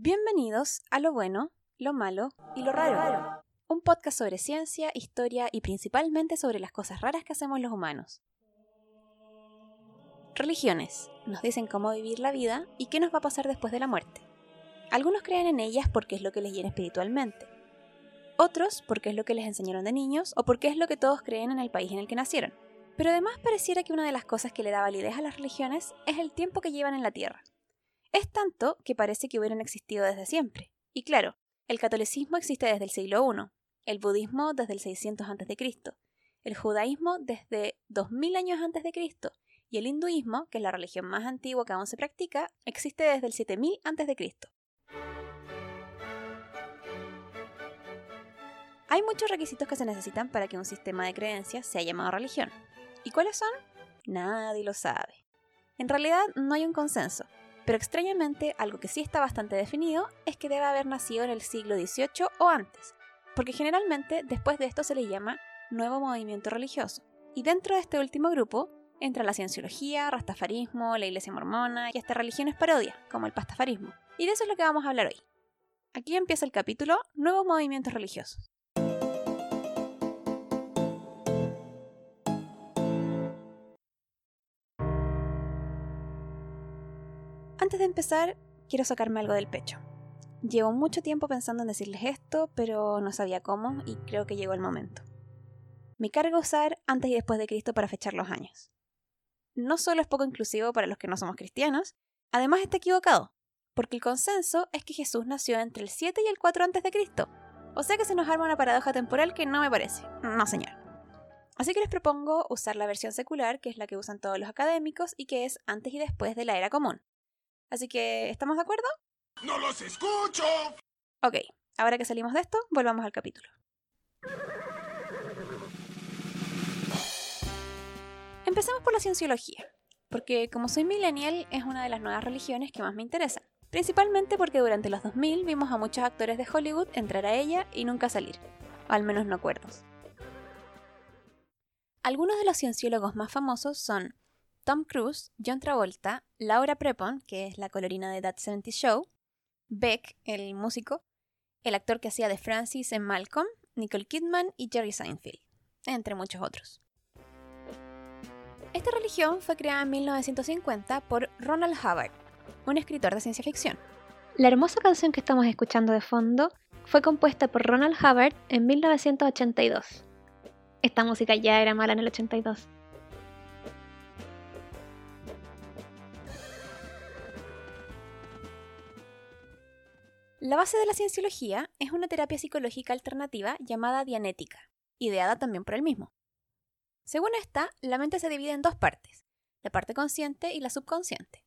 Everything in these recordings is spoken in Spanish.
Bienvenidos a Lo Bueno, Lo Malo y Lo Raro. Un podcast sobre ciencia, historia y principalmente sobre las cosas raras que hacemos los humanos. Religiones. Nos dicen cómo vivir la vida y qué nos va a pasar después de la muerte. Algunos creen en ellas porque es lo que les llena espiritualmente. Otros porque es lo que les enseñaron de niños o porque es lo que todos creen en el país en el que nacieron. Pero además pareciera que una de las cosas que le da validez a las religiones es el tiempo que llevan en la Tierra. Es tanto que parece que hubieran existido desde siempre. Y claro, el catolicismo existe desde el siglo I, el budismo desde el 600 a.C., el judaísmo desde 2000 años antes de Cristo y el hinduismo, que es la religión más antigua que aún se practica, existe desde el 7000 a.C. Hay muchos requisitos que se necesitan para que un sistema de creencias sea llamado religión. ¿Y cuáles son? Nadie lo sabe. En realidad no hay un consenso, pero extrañamente algo que sí está bastante definido es que debe haber nacido en el siglo XVIII o antes, porque generalmente después de esto se le llama nuevo movimiento religioso. Y dentro de este último grupo entra la cienciología, rastafarismo, la iglesia mormona y hasta religiones parodia, como el pastafarismo. Y de eso es lo que vamos a hablar hoy. Aquí empieza el capítulo Nuevos movimientos religiosos. Antes de empezar, quiero sacarme algo del pecho. Llevo mucho tiempo pensando en decirles esto, pero no sabía cómo y creo que llegó el momento. Me cargo usar antes y después de Cristo para fechar los años. No solo es poco inclusivo para los que no somos cristianos, además está equivocado, porque el consenso es que Jesús nació entre el 7 y el 4 antes de Cristo. O sea que se nos arma una paradoja temporal que no me parece. No, señor. Así que les propongo usar la versión secular, que es la que usan todos los académicos y que es antes y después de la era común. Así que, ¿estamos de acuerdo? ¡No los escucho! Ok, ahora que salimos de esto, volvamos al capítulo. Empecemos por la cienciología, porque como soy millennial es una de las nuevas religiones que más me interesan, principalmente porque durante los 2000 vimos a muchos actores de Hollywood entrar a ella y nunca salir, al menos no acuerdos. Algunos de los cienciólogos más famosos son Tom Cruise, John Travolta, Laura Prepon, que es la colorina de That 70 Show, Beck, el músico, el actor que hacía de Francis en Malcolm, Nicole Kidman y Jerry Seinfeld, entre muchos otros. Esta religión fue creada en 1950 por Ronald Hubbard, un escritor de ciencia ficción. La hermosa canción que estamos escuchando de fondo fue compuesta por Ronald Hubbard en 1982. Esta música ya era mala en el 82. La base de la cienciología es una terapia psicológica alternativa llamada dianética, ideada también por él mismo. Según esta, la mente se divide en dos partes, la parte consciente y la subconsciente.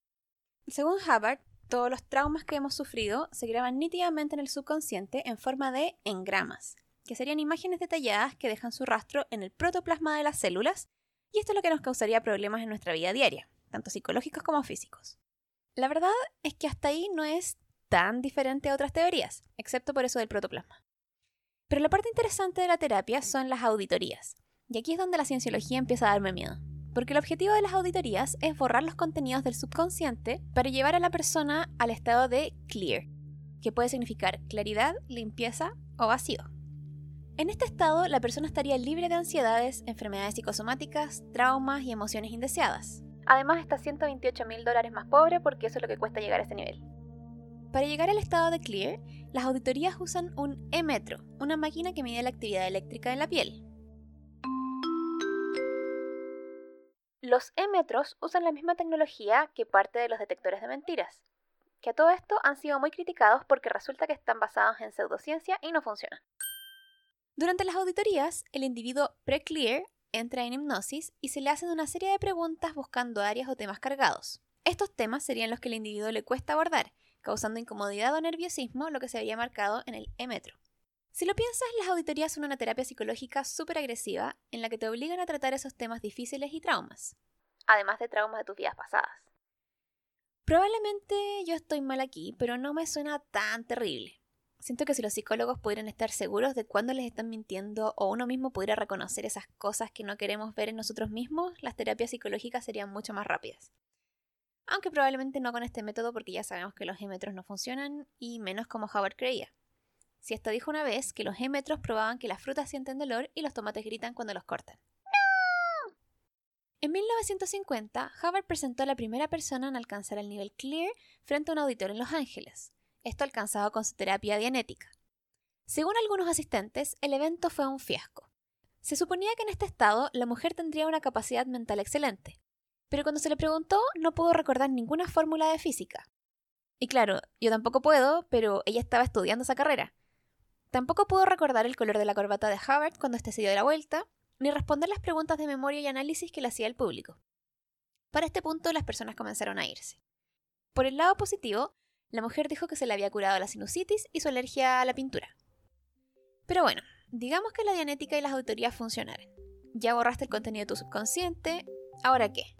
Según Hubbard, todos los traumas que hemos sufrido se graban nítidamente en el subconsciente en forma de engramas, que serían imágenes detalladas que dejan su rastro en el protoplasma de las células, y esto es lo que nos causaría problemas en nuestra vida diaria, tanto psicológicos como físicos. La verdad es que hasta ahí no es tan diferente a otras teorías, excepto por eso del protoplasma. Pero la parte interesante de la terapia son las auditorías, y aquí es donde la cienciología empieza a darme miedo, porque el objetivo de las auditorías es borrar los contenidos del subconsciente para llevar a la persona al estado de clear, que puede significar claridad, limpieza o vacío. En este estado, la persona estaría libre de ansiedades, enfermedades psicosomáticas, traumas y emociones indeseadas. Además, está 128 mil dólares más pobre porque eso es lo que cuesta llegar a ese nivel. Para llegar al estado de clear, las auditorías usan un E-metro, una máquina que mide la actividad eléctrica en la piel. Los E-metros usan la misma tecnología que parte de los detectores de mentiras, que a todo esto han sido muy criticados porque resulta que están basados en pseudociencia y no funcionan. Durante las auditorías, el individuo pre-clear entra en hipnosis y se le hacen una serie de preguntas buscando áreas o temas cargados. Estos temas serían los que el individuo le cuesta abordar causando incomodidad o nerviosismo, lo que se había marcado en el E-metro. Si lo piensas, las auditorías son una terapia psicológica súper agresiva en la que te obligan a tratar esos temas difíciles y traumas, además de traumas de tus vidas pasadas. Probablemente yo estoy mal aquí, pero no me suena tan terrible. Siento que si los psicólogos pudieran estar seguros de cuándo les están mintiendo o uno mismo pudiera reconocer esas cosas que no queremos ver en nosotros mismos, las terapias psicológicas serían mucho más rápidas. Aunque probablemente no con este método porque ya sabemos que los G-metros no funcionan y menos como Howard creía. Si esto dijo una vez que los G-metros probaban que las frutas sienten dolor y los tomates gritan cuando los cortan. ¡No! En 1950, Howard presentó a la primera persona en alcanzar el nivel Clear frente a un auditor en Los Ángeles, esto alcanzado con su terapia dianética. Según algunos asistentes, el evento fue un fiasco. Se suponía que en este estado la mujer tendría una capacidad mental excelente, pero cuando se le preguntó no pudo recordar ninguna fórmula de física. Y claro, yo tampoco puedo, pero ella estaba estudiando esa carrera. Tampoco pudo recordar el color de la corbata de Howard cuando éste se dio la vuelta, ni responder las preguntas de memoria y análisis que le hacía el público. Para este punto las personas comenzaron a irse. Por el lado positivo, la mujer dijo que se le había curado la sinusitis y su alergia a la pintura. Pero bueno, digamos que la dianética y las auditorías funcionaron. Ya borraste el contenido de tu subconsciente, ¿ahora qué?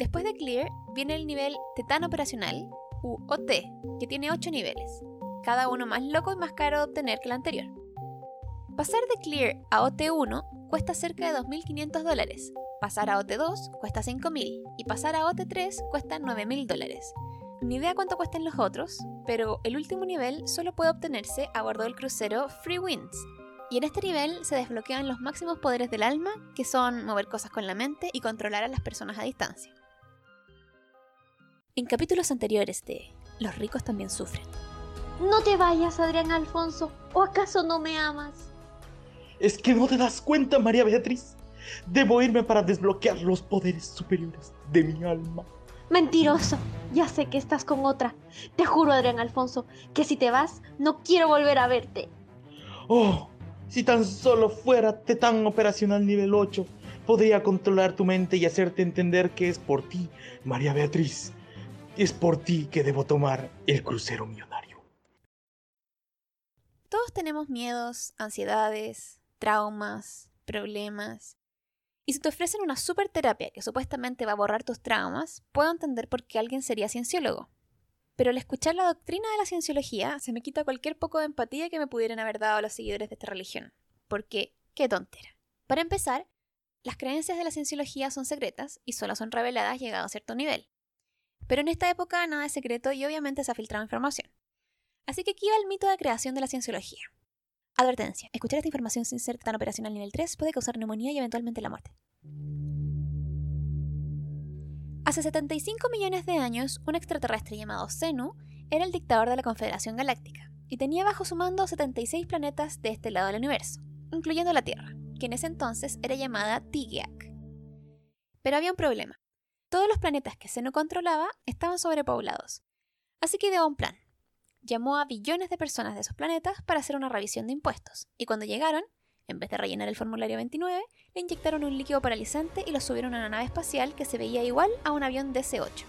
Después de Clear viene el nivel Tetán Operacional, u OT, que tiene 8 niveles, cada uno más loco y más caro de obtener que el anterior. Pasar de Clear a OT1 cuesta cerca de 2.500 dólares, pasar a OT2 cuesta 5.000 y pasar a OT3 cuesta 9.000 dólares. Ni idea cuánto cuesten los otros, pero el último nivel solo puede obtenerse a bordo del crucero Free Winds. Y en este nivel se desbloquean los máximos poderes del alma, que son mover cosas con la mente y controlar a las personas a distancia. En capítulos anteriores de Los ricos también sufren. No te vayas, Adrián Alfonso, ¿o acaso no me amas? ¿Es que no te das cuenta, María Beatriz? Debo irme para desbloquear los poderes superiores de mi alma. Mentiroso, ya sé que estás con otra. Te juro, Adrián Alfonso, que si te vas, no quiero volver a verte. Oh, si tan solo fuera Tetán Operacional nivel 8, podría controlar tu mente y hacerte entender que es por ti, María Beatriz. Es por ti que debo tomar el crucero millonario. Todos tenemos miedos, ansiedades, traumas, problemas. Y si te ofrecen una super terapia que supuestamente va a borrar tus traumas, puedo entender por qué alguien sería cienciólogo. Pero al escuchar la doctrina de la cienciología, se me quita cualquier poco de empatía que me pudieran haber dado los seguidores de esta religión. Porque, qué tontera. Para empezar, las creencias de la cienciología son secretas y solo son reveladas llegado a cierto nivel. Pero en esta época nada es secreto y obviamente se ha filtrado información. Así que aquí va el mito de creación de la cienciología. Advertencia. Escuchar esta información sin ser tan operacional nivel 3 puede causar neumonía y eventualmente la muerte. Hace 75 millones de años, un extraterrestre llamado Zenu era el dictador de la Confederación Galáctica y tenía bajo su mando 76 planetas de este lado del universo, incluyendo la Tierra, que en ese entonces era llamada Tigiak. Pero había un problema. Todos los planetas que Zenu controlaba estaban sobrepoblados, así que ideó un plan llamó a billones de personas de esos planetas para hacer una revisión de impuestos, y cuando llegaron, en vez de rellenar el formulario 29, le inyectaron un líquido paralizante y lo subieron a una nave espacial que se veía igual a un avión DC-8.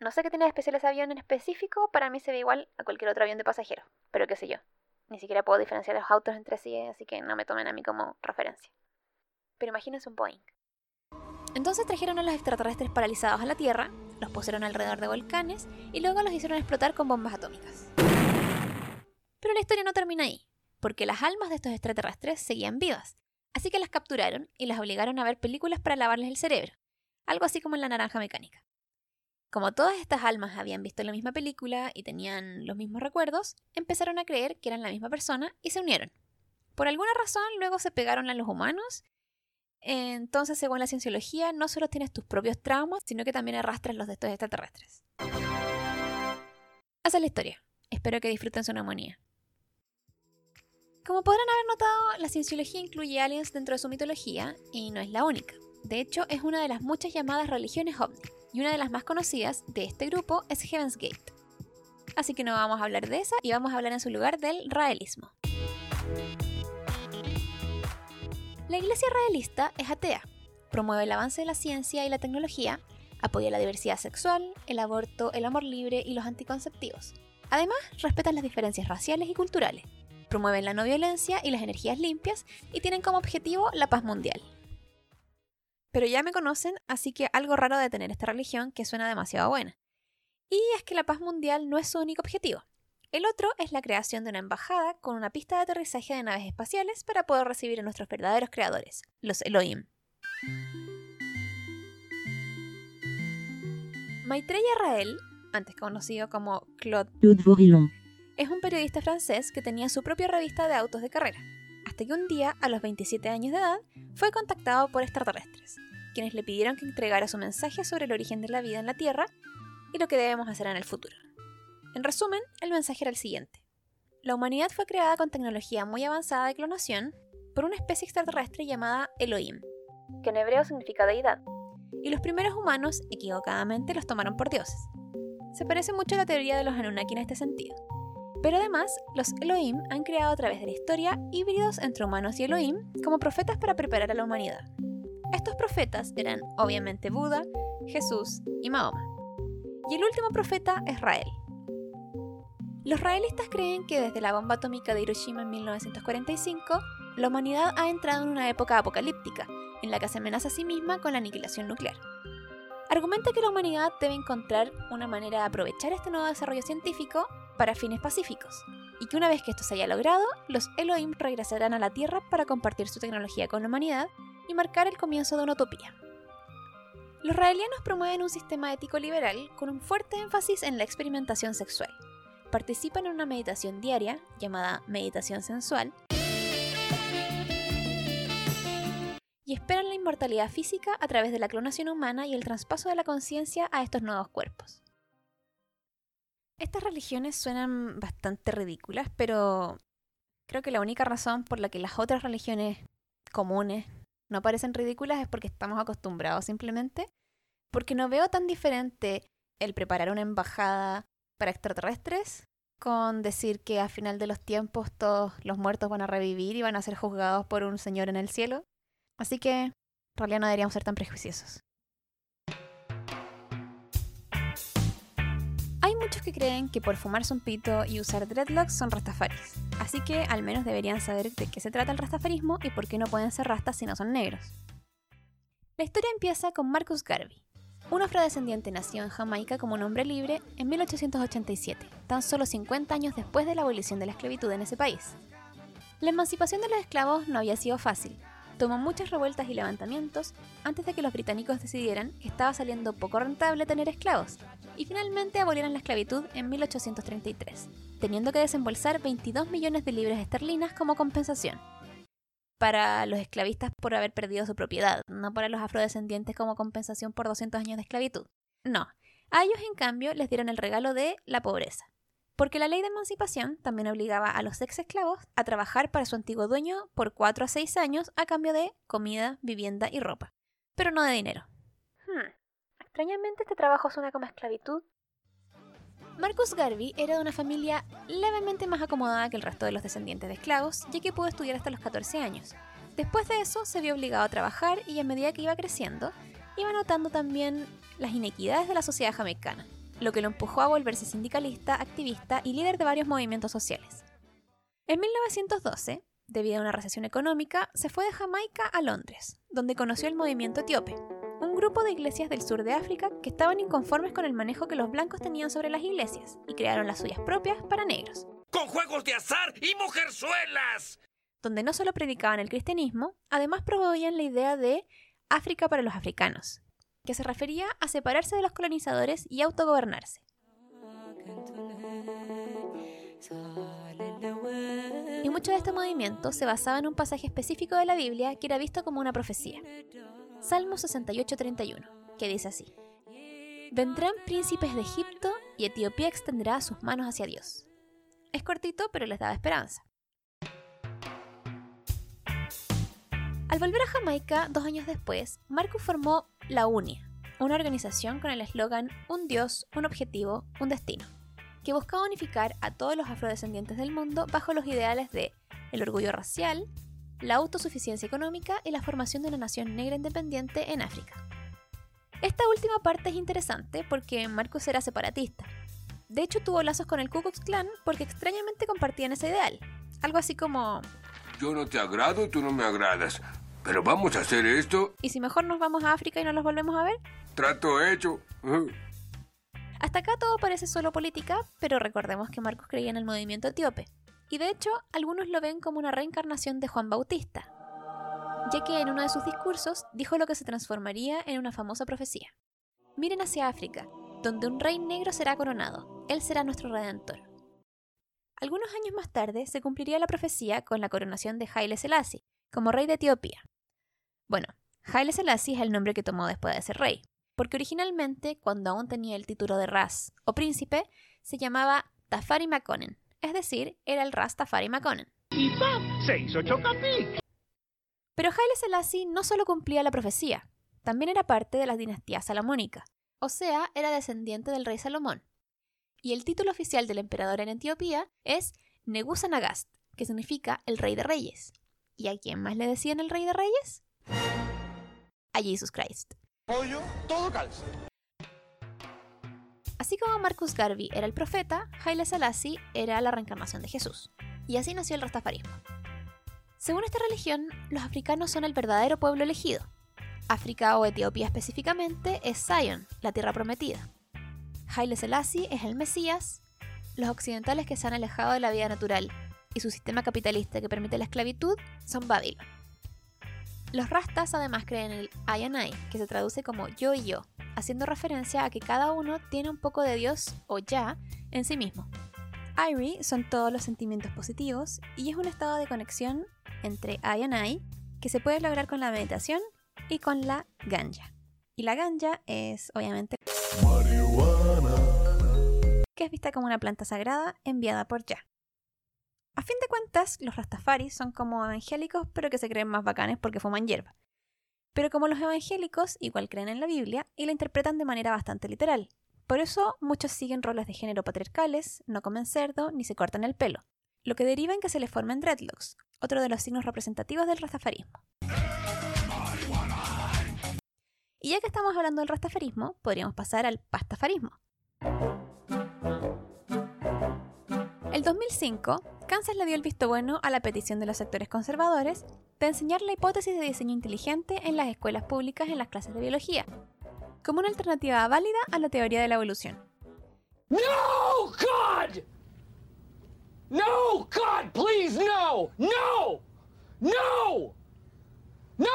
No sé qué tiene de especial ese avión en específico, para mí se ve igual a cualquier otro avión de pasajeros, pero qué sé yo. Ni siquiera puedo diferenciar los autos entre sí, así que no me tomen a mí como referencia. Pero imagínense un Boeing. Entonces trajeron a los extraterrestres paralizados a la Tierra, los pusieron alrededor de volcanes y luego los hicieron explotar con bombas atómicas. Pero la historia no termina ahí, porque las almas de estos extraterrestres seguían vivas, así que las capturaron y las obligaron a ver películas para lavarles el cerebro, algo así como en la naranja mecánica. Como todas estas almas habían visto la misma película y tenían los mismos recuerdos, empezaron a creer que eran la misma persona y se unieron. Por alguna razón luego se pegaron a los humanos entonces, según la cienciología, no solo tienes tus propios traumas, sino que también arrastras los de estos extraterrestres. Esa es la historia. Espero que disfruten su neumonía. Como podrán haber notado, la cienciología incluye aliens dentro de su mitología y no es la única. De hecho, es una de las muchas llamadas religiones ovni, y una de las más conocidas de este grupo es Heaven's Gate. Así que no vamos a hablar de esa y vamos a hablar en su lugar del raelismo. La Iglesia Realista es atea, promueve el avance de la ciencia y la tecnología, apoya la diversidad sexual, el aborto, el amor libre y los anticonceptivos. Además, respetan las diferencias raciales y culturales, promueven la no violencia y las energías limpias y tienen como objetivo la paz mundial. Pero ya me conocen, así que algo raro de tener esta religión que suena demasiado buena. Y es que la paz mundial no es su único objetivo. El otro es la creación de una embajada con una pista de aterrizaje de naves espaciales para poder recibir a nuestros verdaderos creadores, los Elohim. Maitreya Rael, antes conocido como Claude es un periodista francés que tenía su propia revista de autos de carrera, hasta que un día, a los 27 años de edad, fue contactado por extraterrestres, quienes le pidieron que entregara su mensaje sobre el origen de la vida en la Tierra y lo que debemos hacer en el futuro. En resumen, el mensaje era el siguiente. La humanidad fue creada con tecnología muy avanzada de clonación por una especie extraterrestre llamada Elohim, que en hebreo significa deidad, y los primeros humanos, equivocadamente, los tomaron por dioses. Se parece mucho a la teoría de los Anunnaki en este sentido. Pero además, los Elohim han creado a través de la historia híbridos entre humanos y Elohim como profetas para preparar a la humanidad. Estos profetas eran obviamente Buda, Jesús y Mahoma. Y el último profeta es Rael. Los raelistas creen que desde la bomba atómica de Hiroshima en 1945, la humanidad ha entrado en una época apocalíptica, en la que se amenaza a sí misma con la aniquilación nuclear. Argumenta que la humanidad debe encontrar una manera de aprovechar este nuevo desarrollo científico para fines pacíficos, y que una vez que esto se haya logrado, los Elohim regresarán a la Tierra para compartir su tecnología con la humanidad y marcar el comienzo de una utopía. Los raelianos promueven un sistema ético liberal con un fuerte énfasis en la experimentación sexual. Participan en una meditación diaria, llamada meditación sensual, y esperan la inmortalidad física a través de la clonación humana y el traspaso de la conciencia a estos nuevos cuerpos. Estas religiones suenan bastante ridículas, pero creo que la única razón por la que las otras religiones comunes no parecen ridículas es porque estamos acostumbrados simplemente, porque no veo tan diferente el preparar una embajada para extraterrestres con decir que a final de los tiempos todos los muertos van a revivir y van a ser juzgados por un señor en el cielo. Así que en realidad no deberíamos ser tan prejuiciosos. Hay muchos que creen que por fumarse un pito y usar dreadlocks son rastafaris, así que al menos deberían saber de qué se trata el rastafarismo y por qué no pueden ser rastas si no son negros. La historia empieza con Marcus Garvey, un afrodescendiente nació en Jamaica como un hombre libre en 1887, tan solo 50 años después de la abolición de la esclavitud en ese país. La emancipación de los esclavos no había sido fácil, tomó muchas revueltas y levantamientos antes de que los británicos decidieran que estaba saliendo poco rentable tener esclavos, y finalmente abolieron la esclavitud en 1833, teniendo que desembolsar 22 millones de libras esterlinas como compensación. Para los esclavistas por haber perdido su propiedad, no para los afrodescendientes como compensación por 200 años de esclavitud. No, a ellos en cambio les dieron el regalo de la pobreza porque la ley de emancipación también obligaba a los ex esclavos a trabajar para su antiguo dueño por 4 a 6 años a cambio de comida, vivienda y ropa, pero no de dinero. Hmm. Extrañamente este trabajo suena como esclavitud. Marcus Garvey era de una familia levemente más acomodada que el resto de los descendientes de esclavos, ya que pudo estudiar hasta los 14 años. Después de eso se vio obligado a trabajar y a medida que iba creciendo, iba notando también las inequidades de la sociedad jamaicana lo que lo empujó a volverse sindicalista, activista y líder de varios movimientos sociales. En 1912, debido a una recesión económica, se fue de Jamaica a Londres, donde conoció el movimiento etíope, grupo de iglesias del sur de África que estaban inconformes con el manejo que los blancos tenían sobre las iglesias y crearon las suyas propias para negros. ¡Con juegos de azar y mujerzuelas! Donde no solo predicaban el cristianismo, además promovían la idea de África para los africanos, que se refería a separarse de los colonizadores y autogobernarse. Y mucho de este movimiento se basaba en un pasaje específico de la Biblia que era visto como una profecía. Salmo 68:31, que dice así: Vendrán príncipes de Egipto y Etiopía extenderá sus manos hacia Dios. Es cortito, pero les daba esperanza. Al volver a Jamaica dos años después, Marcus formó la UNIA, una organización con el eslogan Un Dios, un objetivo, un destino, que buscaba unificar a todos los afrodescendientes del mundo bajo los ideales de el orgullo racial, la autosuficiencia económica y la formación de una nación negra independiente en África. Esta última parte es interesante porque Marcus era separatista. De hecho, tuvo lazos con el Ku Klux Klan porque extrañamente compartían ese ideal. Algo así como... Yo no te agrado, tú no me agradas. ¿Pero vamos a hacer esto? ¿Y si mejor nos vamos a África y no los volvemos a ver? Trato hecho. Hasta acá todo parece solo política, pero recordemos que Marcos creía en el movimiento etíope. Y de hecho, algunos lo ven como una reencarnación de Juan Bautista, ya que en uno de sus discursos dijo lo que se transformaría en una famosa profecía. Miren hacia África, donde un rey negro será coronado. Él será nuestro redentor. Algunos años más tarde se cumpliría la profecía con la coronación de Haile Selassie como rey de Etiopía. Bueno, Haile Selassie es el nombre que tomó después de ser rey, porque originalmente, cuando aún tenía el título de Ras o príncipe, se llamaba Tafari Makonnen, es decir, era el Ras Tafari Makonnen. Pero Haile Selassie no solo cumplía la profecía, también era parte de la dinastía salomónica, o sea, era descendiente del rey Salomón. Y el título oficial del emperador en Etiopía es Negusa Nagast, que significa el rey de reyes. ¿Y a quién más le decían el rey de reyes? A Jesus Christ. Pollo, todo calza. Así como Marcus Garvey era el profeta, Haile Selassie era la reencarnación de Jesús. Y así nació el rastafarismo. Según esta religión, los africanos son el verdadero pueblo elegido. África o Etiopía específicamente es Zion, la tierra prometida. Haile Selassie es el Mesías. Los occidentales que se han alejado de la vida natural y su sistema capitalista que permite la esclavitud son Babilón. Los rastas además creen en el I and I, que se traduce como yo y yo, haciendo referencia a que cada uno tiene un poco de Dios o ya en sí mismo. Iri son todos los sentimientos positivos y es un estado de conexión entre I and I que se puede lograr con la meditación y con la ganja. Y la ganja es obviamente que es vista como una planta sagrada enviada por Yah. A fin de cuentas, los rastafaris son como evangélicos, pero que se creen más bacanes porque fuman hierba. Pero como los evangélicos, igual creen en la Biblia y la interpretan de manera bastante literal. Por eso, muchos siguen roles de género patriarcales, no comen cerdo ni se cortan el pelo, lo que deriva en que se les formen dreadlocks, otro de los signos representativos del rastafarismo. Y ya que estamos hablando del rastafarismo, podríamos pasar al pastafarismo. El 2005, Kansas le dio el visto bueno a la petición de los sectores conservadores de enseñar la hipótesis de diseño inteligente en las escuelas públicas en las clases de biología, como una alternativa válida a la teoría de la evolución. No, God! No, God, please, no! No! No! No!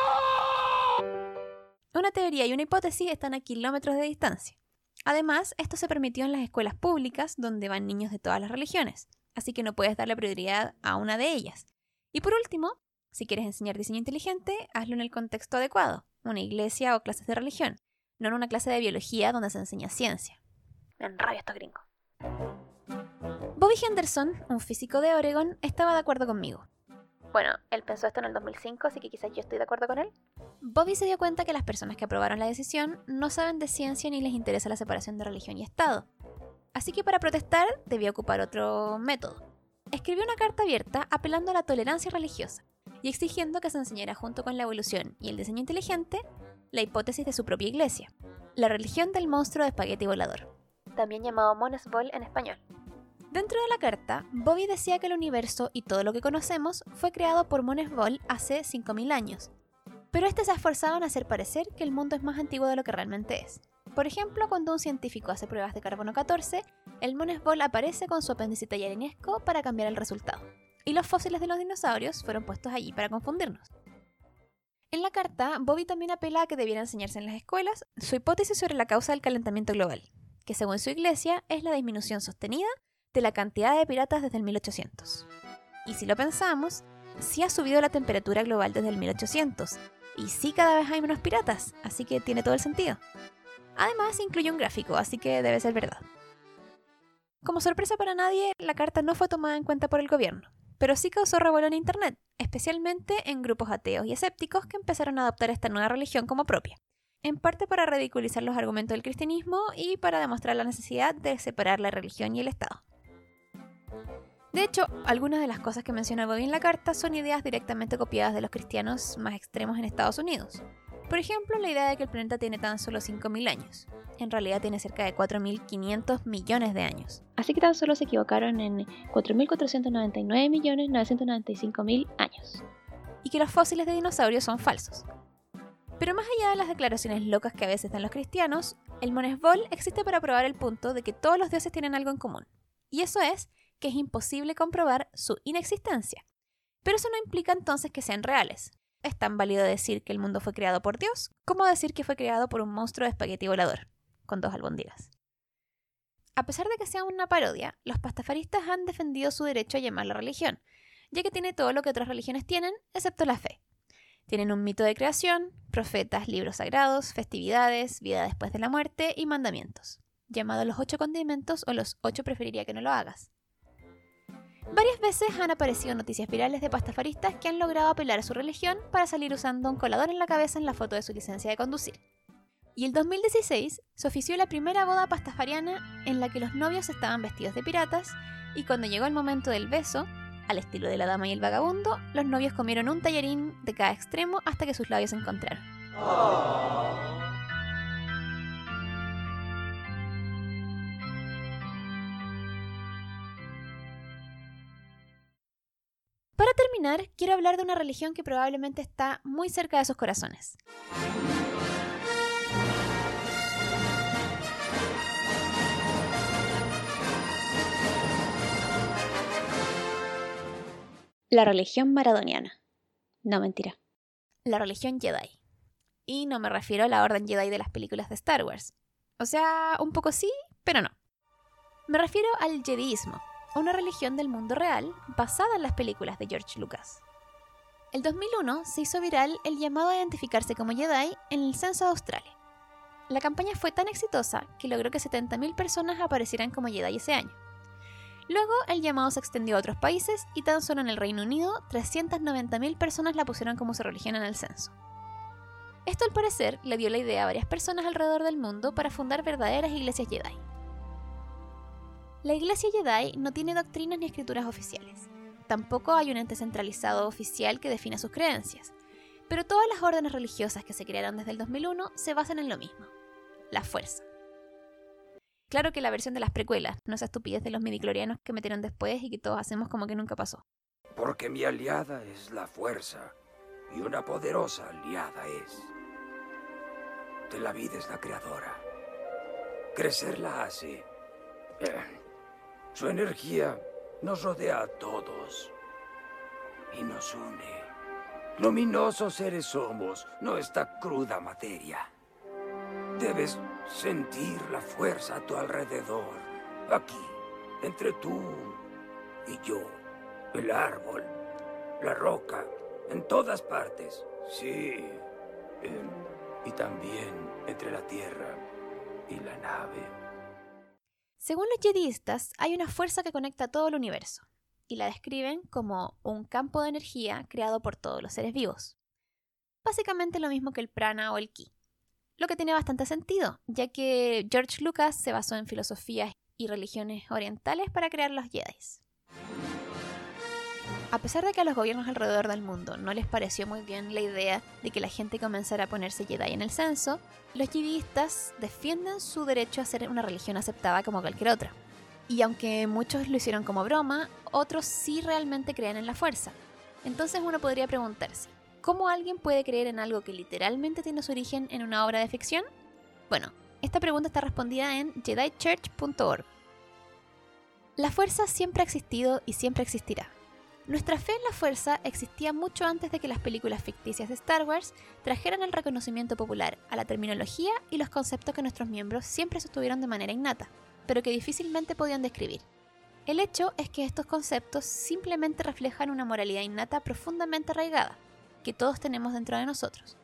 Una teoría y una hipótesis están a kilómetros de distancia. Además, esto se permitió en las escuelas públicas donde van niños de todas las religiones, así que no puedes darle prioridad a una de ellas. Y por último, si quieres enseñar diseño inteligente, hazlo en el contexto adecuado, una iglesia o clases de religión, no en una clase de biología donde se enseña ciencia. Me enrabia esto gringo. Bobby Henderson, un físico de Oregon, estaba de acuerdo conmigo. Bueno, él pensó esto en el 2005, así que quizás yo estoy de acuerdo con él. Bobby se dio cuenta que las personas que aprobaron la decisión no saben de ciencia ni les interesa la separación de religión y Estado. Así que para protestar debió ocupar otro método. Escribió una carta abierta apelando a la tolerancia religiosa y exigiendo que se enseñara junto con la evolución y el diseño inteligente la hipótesis de su propia iglesia, la religión del monstruo de espagueti volador, también llamado Monesbol en español. Dentro de la carta, Bobby decía que el universo y todo lo que conocemos fue creado por Monesbol hace 5.000 años, pero este se ha esforzado en hacer parecer que el mundo es más antiguo de lo que realmente es. Por ejemplo, cuando un científico hace pruebas de carbono 14, el Monesbol aparece con su apéndice tallarines,co para cambiar el resultado. Y los fósiles de los dinosaurios fueron puestos allí para confundirnos. En la carta, Bobby también apela a que debiera enseñarse en las escuelas su hipótesis sobre la causa del calentamiento global, que según su iglesia es la disminución sostenida de la cantidad de piratas desde el 1800. Y si lo pensamos, sí ha subido la temperatura global desde el 1800, y sí cada vez hay menos piratas, así que tiene todo el sentido. Además, incluye un gráfico, así que debe ser verdad. Como sorpresa para nadie, la carta no fue tomada en cuenta por el gobierno, pero sí causó revuelo en Internet, especialmente en grupos ateos y escépticos que empezaron a adoptar esta nueva religión como propia, en parte para ridiculizar los argumentos del cristianismo y para demostrar la necesidad de separar la religión y el Estado. De hecho, algunas de las cosas que menciona Bobby en la carta son ideas directamente copiadas de los cristianos más extremos en Estados Unidos. Por ejemplo, la idea de que el planeta tiene tan solo 5.000 años. En realidad tiene cerca de 4.500 millones de años. Así que tan solo se equivocaron en 4.499.995.000 años. Y que los fósiles de dinosaurios son falsos. Pero más allá de las declaraciones locas que a veces dan los cristianos, el Monesbol existe para probar el punto de que todos los dioses tienen algo en común. Y eso es que es imposible comprobar su inexistencia. Pero eso no implica entonces que sean reales. Es tan válido decir que el mundo fue creado por Dios como decir que fue creado por un monstruo de espagueti volador, con dos albóndigas. A pesar de que sea una parodia, los pastafaristas han defendido su derecho a llamarla religión, ya que tiene todo lo que otras religiones tienen, excepto la fe. Tienen un mito de creación, profetas, libros sagrados, festividades, vida después de la muerte y mandamientos, llamado los ocho condimentos o los ocho preferiría que no lo hagas. Varias veces han aparecido noticias virales de pastafaristas que han logrado apelar a su religión para salir usando un colador en la cabeza en la foto de su licencia de conducir. Y el 2016 se ofició la primera boda pastafariana en la que los novios estaban vestidos de piratas y cuando llegó el momento del beso, al estilo de la dama y el vagabundo, los novios comieron un tallarín de cada extremo hasta que sus labios se encontraron. Para terminar, quiero hablar de una religión que probablemente está muy cerca de sus corazones. La religión maradoniana. No, mentira. La religión Jedi. Y no me refiero a la orden Jedi de las películas de Star Wars. O sea, un poco sí, pero no. Me refiero al Jediismo, una religión del mundo real basada en las películas de George Lucas. El 2001 se hizo viral el llamado a identificarse como Jedi en el censo de Australia. La campaña fue tan exitosa que logró que 70.000 personas aparecieran como Jedi ese año. Luego el llamado se extendió a otros países y tan solo en el Reino Unido 390.000 personas la pusieron como su religión en el censo. Esto al parecer le dio la idea a varias personas alrededor del mundo para fundar verdaderas iglesias Jedi. La iglesia Jedi no tiene doctrinas ni escrituras oficiales. Tampoco hay un ente centralizado oficial que defina sus creencias. Pero todas las órdenes religiosas que se crearon desde el 2001 se basan en lo mismo, la fuerza. Claro que la versión de las precuelas, no esa estupidez de los midiclorianos que metieron después y que todos hacemos como que nunca pasó. Porque mi aliada es la fuerza y una poderosa aliada es. De la vida es la creadora. Crecer la hace. Eh, su energía nos rodea a todos y nos une. Luminosos seres somos, no esta cruda materia. Debes sentir la fuerza a tu alrededor, aquí, entre tú y yo, el árbol, la roca, en todas partes, sí, y también entre la tierra y la nave. Según los jedistas, hay una fuerza que conecta todo el universo, y la describen como un campo de energía creado por todos los seres vivos. Básicamente lo mismo que el prana o el ki. Lo que tiene bastante sentido, ya que George Lucas se basó en filosofías y religiones orientales para crear los Jedi. A pesar de que a los gobiernos alrededor del mundo no les pareció muy bien la idea de que la gente comenzara a ponerse Jedi en el censo, los jediistas defienden su derecho a ser una religión aceptada como cualquier otra. Y aunque muchos lo hicieron como broma, otros sí realmente creen en la fuerza. Entonces uno podría preguntarse, ¿cómo alguien puede creer en algo que literalmente tiene su origen en una obra de ficción? Bueno, esta pregunta está respondida en jedichurch.org. La fuerza siempre ha existido y siempre existirá. Nuestra fe en la fuerza existía mucho antes de que las películas ficticias de Star Wars trajeran el reconocimiento popular a la terminología y los conceptos que nuestros miembros siempre sostuvieron de manera innata, pero que difícilmente podían describir. El hecho es que estos conceptos simplemente reflejan una moralidad innata profundamente arraigada, que todos tenemos dentro de nosotros.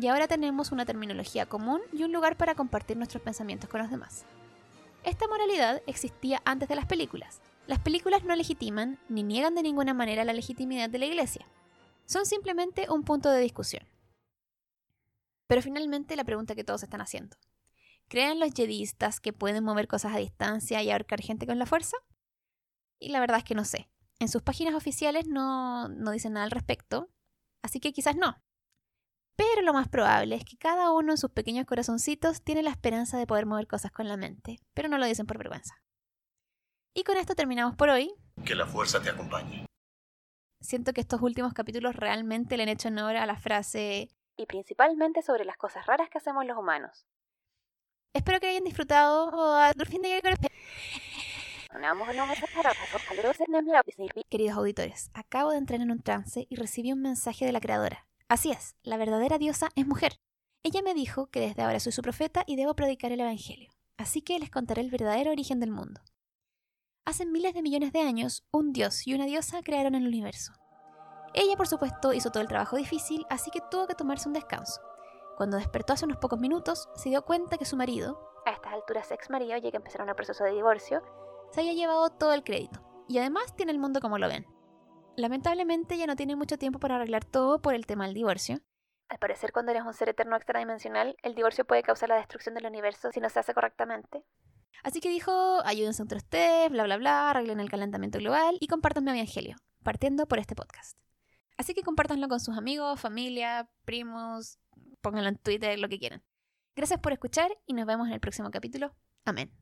Y ahora tenemos una terminología común y un lugar para compartir nuestros pensamientos con los demás. Esta moralidad existía antes de las películas, las películas no legitiman ni niegan de ninguna manera la legitimidad de la Iglesia. Son simplemente un punto de discusión. Pero finalmente la pregunta que todos están haciendo. ¿Creen los jedistas que pueden mover cosas a distancia y ahorcar gente con la fuerza? Y la verdad es que no sé. En sus páginas oficiales no, no dicen nada al respecto, así que quizás no. Pero lo más probable es que cada uno en sus pequeños corazoncitos tiene la esperanza de poder mover cosas con la mente, pero no lo dicen por vergüenza. Y con esto terminamos por hoy. Que la fuerza te acompañe. Siento que estos últimos capítulos realmente le han hecho honor a la frase y principalmente sobre las cosas raras que hacemos los humanos. Espero que hayan disfrutado. Queridos auditores, acabo de entrar en un trance y recibí un mensaje de la creadora. Así es, la verdadera diosa es mujer. Ella me dijo que desde ahora soy su profeta y debo predicar el Evangelio. así que les contaré el verdadero origen del mundo. Hace miles de millones de años, un dios y una diosa crearon el universo. Ella, por supuesto, hizo todo el trabajo difícil, así que tuvo que tomarse un descanso. Cuando despertó hace unos pocos minutos, se dio cuenta que su marido, a estas alturas ex marido, ya que empezaron el proceso de divorcio, se había llevado todo el crédito. Y además tiene el mundo como lo ven. Lamentablemente ya no tiene mucho tiempo para arreglar todo por el tema del divorcio. Al parecer cuando eres un ser eterno extradimensional, el divorcio puede causar la destrucción del universo si no se hace correctamente. Así que dijo, ayúdense entre ustedes, bla bla bla, arreglen el calentamiento global y compartan mi evangelio, partiendo por este podcast. Así que compártanlo con sus amigos, familia, primos, pónganlo en Twitter, lo que quieran. Gracias por escuchar y nos vemos en el próximo capítulo. Amén.